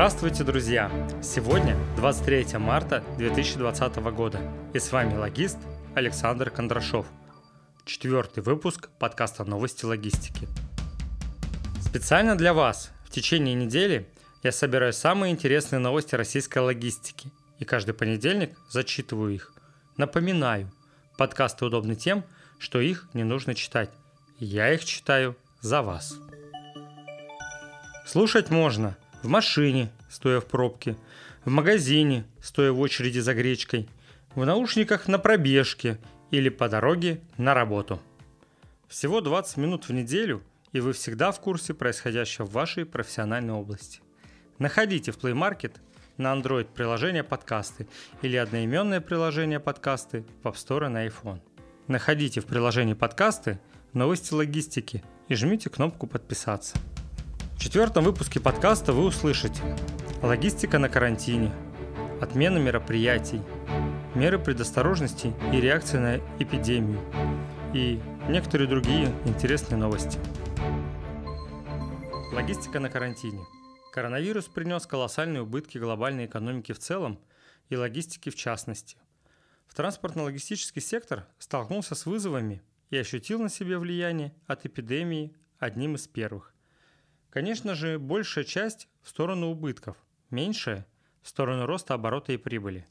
Здравствуйте, друзья! Сегодня 23 марта 2020 года, и с вами логист Александр Кондрашов. Четвертый выпуск подкаста «Новости логистики». Специально для вас в течение недели я собираю самые интересные новости российской логистики, и каждый понедельник зачитываю их. Напоминаю, подкасты удобны тем, что их не нужно читать. Я их читаю за вас. Слушать можно в машине, стоя в пробке, в магазине, стоя в очереди за гречкой, в наушниках на пробежке или по дороге на работу. Всего 20 минут в неделю, и вы всегда в курсе происходящего в вашей профессиональной области. Находите в Play Market на Android приложение подкасты или одноименное приложение подкасты в App Store на iPhone. Находите в приложении подкасты новости логистики и жмите кнопку подписаться. В четвертом выпуске подкаста вы услышите логистика на карантине, отмена мероприятий, меры предосторожности и реакции на эпидемию и некоторые другие интересные новости. Логистика на карантине. Коронавирус принес колоссальные убытки глобальной экономике в целом и логистике в частности. В транспортно-логистический сектор столкнулся с вызовами и ощутил на себе влияние от эпидемии одним из первых. Конечно же, большая часть в сторону убытков, меньшая в сторону роста оборота и прибыли.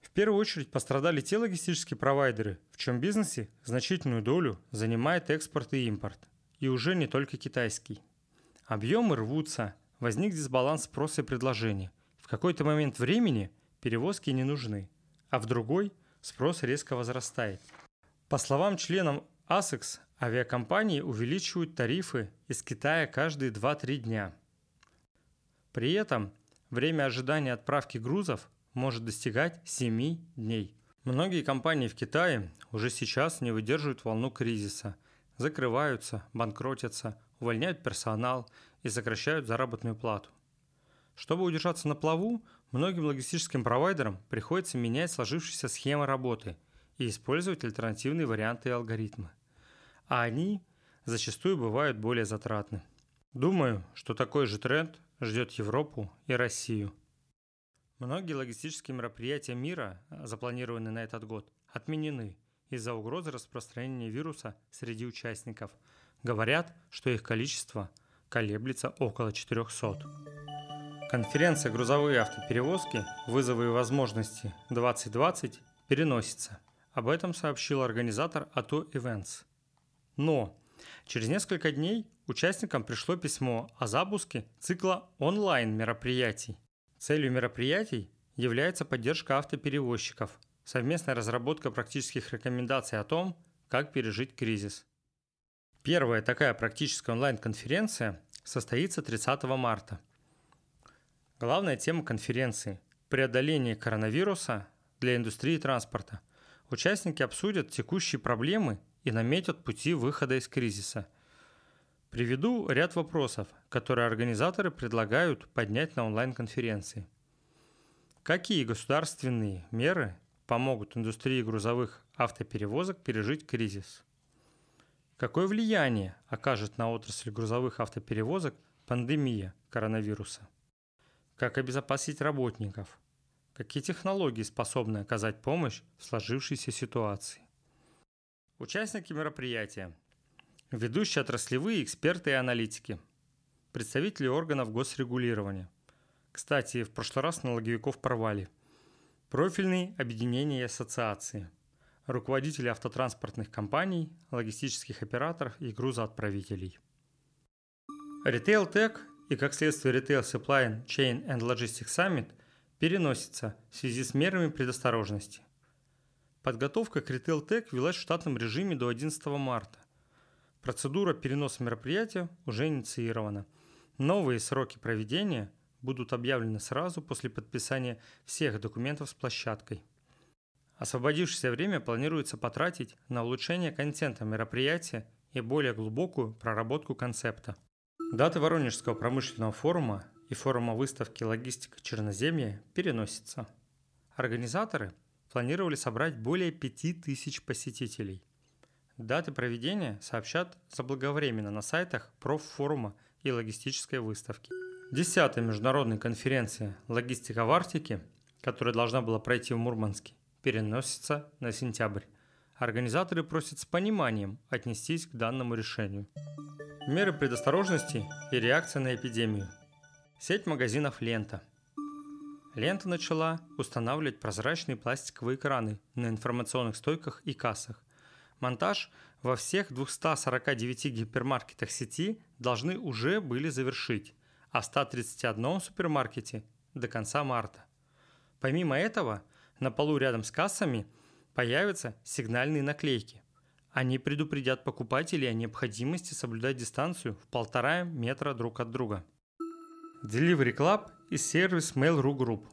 В первую очередь пострадали те логистические провайдеры, в чем бизнесе значительную долю занимает экспорт и импорт, и уже не только китайский. Объемы рвутся, возник дисбаланс спроса и предложения. В какой-то момент времени перевозки не нужны, а в другой спрос резко возрастает. По словам членов ASEX, Авиакомпании увеличивают тарифы из Китая каждые 2-3 дня. При этом время ожидания отправки грузов может достигать 7 дней. Многие компании в Китае уже сейчас не выдерживают волну кризиса, закрываются, банкротятся, увольняют персонал и сокращают заработную плату. Чтобы удержаться на плаву, многим логистическим провайдерам приходится менять сложившиеся схемы работы и использовать альтернативные варианты и алгоритмы а они зачастую бывают более затратны. Думаю, что такой же тренд ждет Европу и Россию. Многие логистические мероприятия мира, запланированные на этот год, отменены из-за угрозы распространения вируса среди участников. Говорят, что их количество колеблется около 400. Конференция «Грузовые автоперевозки. Вызовы и возможности 2020» переносится. Об этом сообщил организатор АТО Events – но через несколько дней участникам пришло письмо о запуске цикла онлайн-мероприятий. Целью мероприятий является поддержка автоперевозчиков, совместная разработка практических рекомендаций о том, как пережить кризис. Первая такая практическая онлайн-конференция состоится 30 марта. Главная тема конференции – преодоление коронавируса для индустрии транспорта. Участники обсудят текущие проблемы и наметят пути выхода из кризиса. Приведу ряд вопросов, которые организаторы предлагают поднять на онлайн-конференции. Какие государственные меры помогут индустрии грузовых автоперевозок пережить кризис? Какое влияние окажет на отрасль грузовых автоперевозок пандемия коронавируса? Как обезопасить работников? Какие технологии способны оказать помощь в сложившейся ситуации? Участники мероприятия. Ведущие отраслевые эксперты и аналитики. Представители органов госрегулирования. Кстати, в прошлый раз налоговиков порвали. Профильные объединения и ассоциации. Руководители автотранспортных компаний, логистических операторов и грузоотправителей. Retail Tech и, как следствие, Retail Supply Chain and Logistics Summit переносится в связи с мерами предосторожности. Подготовка к Retail Tech велась в штатном режиме до 11 марта. Процедура переноса мероприятия уже инициирована. Новые сроки проведения будут объявлены сразу после подписания всех документов с площадкой. Освободившееся время планируется потратить на улучшение контента мероприятия и более глубокую проработку концепта. Даты Воронежского промышленного форума и форума выставки «Логистика Черноземья» переносятся. Организаторы – планировали собрать более 5000 посетителей. Даты проведения сообщат заблаговременно на сайтах проффорума и логистической выставки. Десятая международная конференция «Логистика в Арктике», которая должна была пройти в Мурманске, переносится на сентябрь. Организаторы просят с пониманием отнестись к данному решению. Меры предосторожности и реакция на эпидемию. Сеть магазинов «Лента». Лента начала устанавливать прозрачные пластиковые экраны на информационных стойках и кассах. Монтаж во всех 249 гипермаркетах сети должны уже были завершить, а в 131 супермаркете до конца марта. Помимо этого, на полу рядом с кассами появятся сигнальные наклейки. Они предупредят покупателей о необходимости соблюдать дистанцию в полтора метра друг от друга. Delivery Club и сервис Mail.ru Group.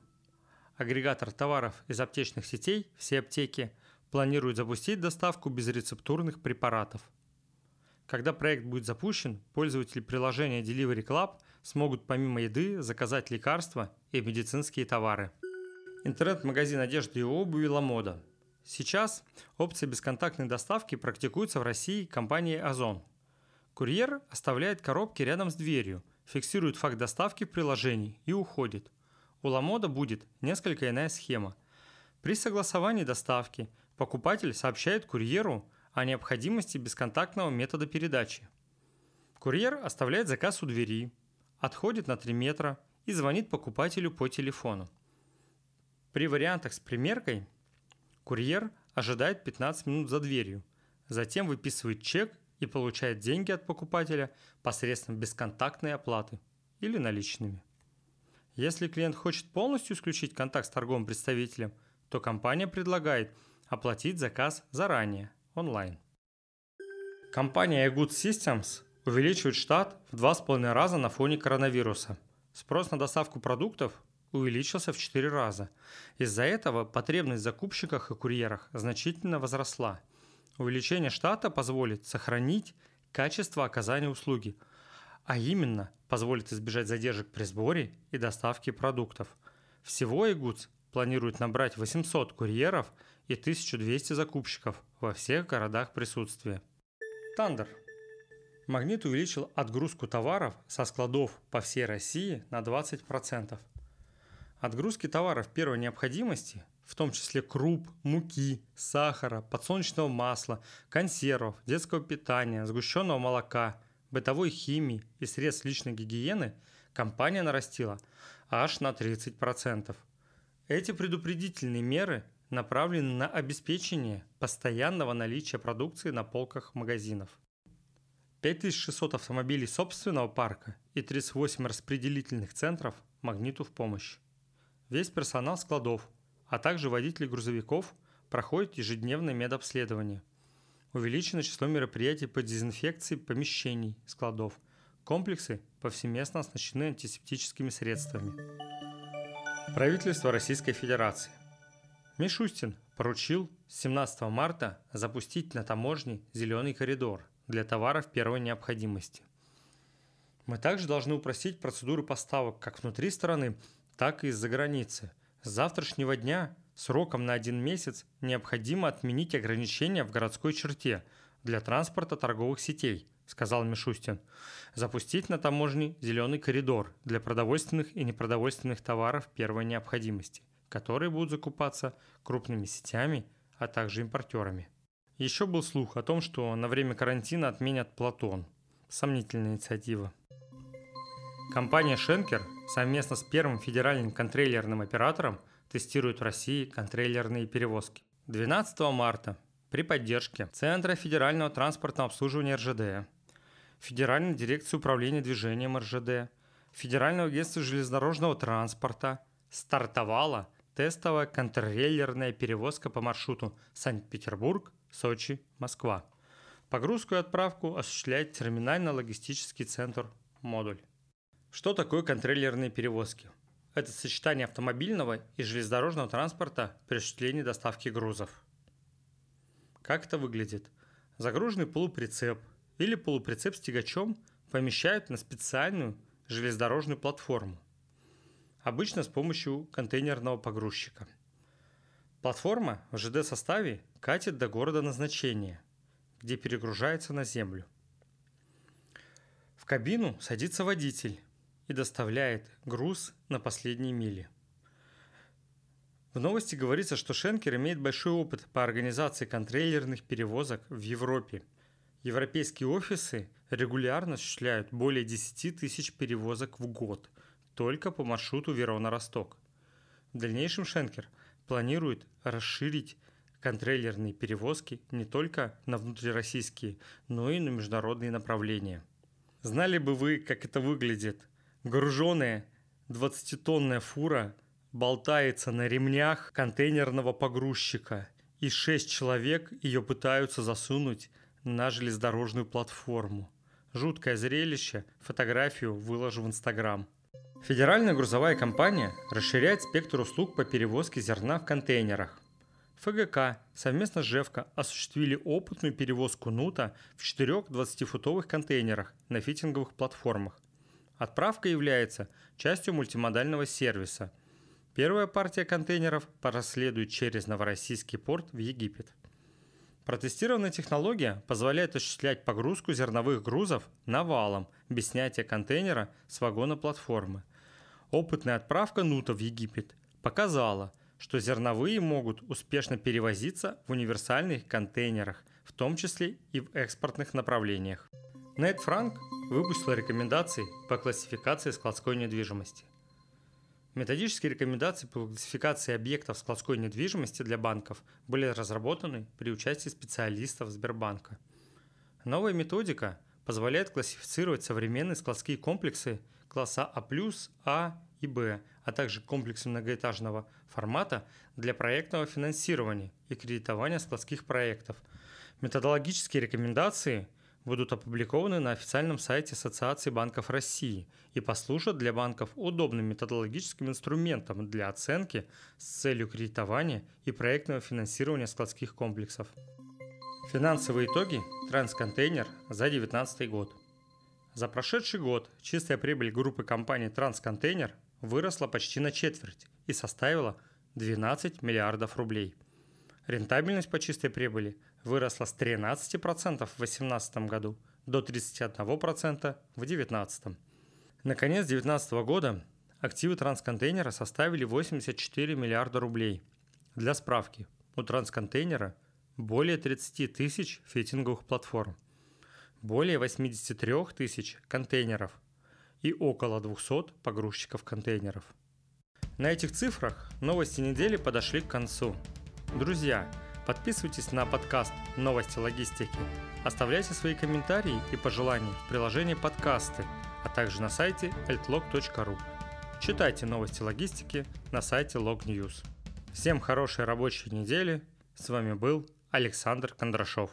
Агрегатор товаров из аптечных сетей «Все аптеки» планирует запустить доставку безрецептурных препаратов. Когда проект будет запущен, пользователи приложения Delivery Club смогут помимо еды заказать лекарства и медицинские товары. Интернет-магазин одежды и обуви «Ламода» Сейчас опция бесконтактной доставки практикуется в России компанией Озон. Курьер оставляет коробки рядом с дверью, фиксирует факт доставки в приложении и уходит. У Ламода будет несколько иная схема. При согласовании доставки покупатель сообщает курьеру о необходимости бесконтактного метода передачи. Курьер оставляет заказ у двери, отходит на 3 метра и звонит покупателю по телефону. При вариантах с примеркой Курьер ожидает 15 минут за дверью, затем выписывает чек и получает деньги от покупателя посредством бесконтактной оплаты или наличными. Если клиент хочет полностью исключить контакт с торговым представителем, то компания предлагает оплатить заказ заранее, онлайн. Компания iGood Systems увеличивает штат в 2,5 раза на фоне коронавируса. Спрос на доставку продуктов увеличился в 4 раза. Из-за этого потребность в закупщиках и курьерах значительно возросла. Увеличение штата позволит сохранить качество оказания услуги, а именно позволит избежать задержек при сборе и доставке продуктов. Всего iGoods планирует набрать 800 курьеров и 1200 закупщиков во всех городах присутствия. Тандер. Магнит увеличил отгрузку товаров со складов по всей России на 20%. Отгрузки товаров первой необходимости, в том числе круп, муки, сахара, подсолнечного масла, консервов, детского питания, сгущенного молока, бытовой химии и средств личной гигиены, компания нарастила аж на 30%. Эти предупредительные меры направлены на обеспечение постоянного наличия продукции на полках магазинов. 5600 автомобилей собственного парка и 38 распределительных центров «Магниту» в помощь. Весь персонал складов, а также водители грузовиков проходят ежедневное медобследование. Увеличено число мероприятий по дезинфекции помещений складов. Комплексы повсеместно оснащены антисептическими средствами. Правительство Российской Федерации. Мишустин поручил 17 марта запустить на таможне зеленый коридор для товаров первой необходимости. Мы также должны упростить процедуру поставок как внутри страны, так и из-за границы. С завтрашнего дня сроком на один месяц необходимо отменить ограничения в городской черте для транспорта торговых сетей, сказал Мишустин. Запустить на таможне зеленый коридор для продовольственных и непродовольственных товаров первой необходимости, которые будут закупаться крупными сетями, а также импортерами. Еще был слух о том, что на время карантина отменят Платон. Сомнительная инициатива. Компания Шенкер совместно с первым федеральным контрейлерным оператором тестирует в России контрейлерные перевозки. 12 марта при поддержке Центра федерального транспортного обслуживания РЖД, Федеральной дирекции управления движением РЖД, Федерального агентства железнодорожного транспорта стартовала тестовая контррейлерная перевозка по маршруту Санкт-Петербург, Сочи, Москва. Погрузку и отправку осуществляет терминально-логистический центр «Модуль». Что такое контрейлерные перевозки? Это сочетание автомобильного и железнодорожного транспорта при осуществлении доставки грузов. Как это выглядит? Загруженный полуприцеп или полуприцеп с тягачом помещают на специальную железнодорожную платформу, обычно с помощью контейнерного погрузчика. Платформа в ЖД-составе катит до города назначения, где перегружается на землю. В кабину садится водитель, и доставляет груз на последние мили. В новости говорится, что Шенкер имеет большой опыт по организации контрейлерных перевозок в Европе. Европейские офисы регулярно осуществляют более 10 тысяч перевозок в год только по маршруту Верона-Росток. В дальнейшем Шенкер планирует расширить контрейлерные перевозки не только на внутрироссийские, но и на международные направления. Знали бы вы, как это выглядит? Груженная 20-тонная фура болтается на ремнях контейнерного погрузчика, и шесть человек ее пытаются засунуть на железнодорожную платформу. Жуткое зрелище, фотографию выложу в Инстаграм. Федеральная грузовая компания расширяет спектр услуг по перевозке зерна в контейнерах. ФГК совместно с ЖЕВКО осуществили опытную перевозку нута в четырех 20-футовых контейнерах на фитинговых платформах. Отправка является частью мультимодального сервиса – Первая партия контейнеров проследует через Новороссийский порт в Египет. Протестированная технология позволяет осуществлять погрузку зерновых грузов навалом без снятия контейнера с вагона платформы. Опытная отправка нута в Египет показала, что зерновые могут успешно перевозиться в универсальных контейнерах, в том числе и в экспортных направлениях. Нейт Франк выпустил рекомендации по классификации складской недвижимости. Методические рекомендации по классификации объектов складской недвижимости для банков были разработаны при участии специалистов Сбербанка. Новая методика позволяет классифицировать современные складские комплексы класса А+, А и Б, а также комплексы многоэтажного формата для проектного финансирования и кредитования складских проектов. Методологические рекомендации – будут опубликованы на официальном сайте Ассоциации банков России и послужат для банков удобным методологическим инструментом для оценки с целью кредитования и проектного финансирования складских комплексов. Финансовые итоги Трансконтейнер за 2019 год. За прошедший год чистая прибыль группы компаний Трансконтейнер выросла почти на четверть и составила 12 миллиардов рублей. Рентабельность по чистой прибыли выросла с 13% в 2018 году до 31% в 2019. На конец 2019 года активы трансконтейнера составили 84 миллиарда рублей. Для справки, у трансконтейнера более 30 тысяч фитинговых платформ, более 83 тысяч контейнеров и около 200 погрузчиков контейнеров. На этих цифрах новости недели подошли к концу. Друзья, Подписывайтесь на подкаст «Новости логистики». Оставляйте свои комментарии и пожелания в приложении подкасты, а также на сайте altlog.ru. Читайте новости логистики на сайте Log News. Всем хорошей рабочей недели. С вами был Александр Кондрашов.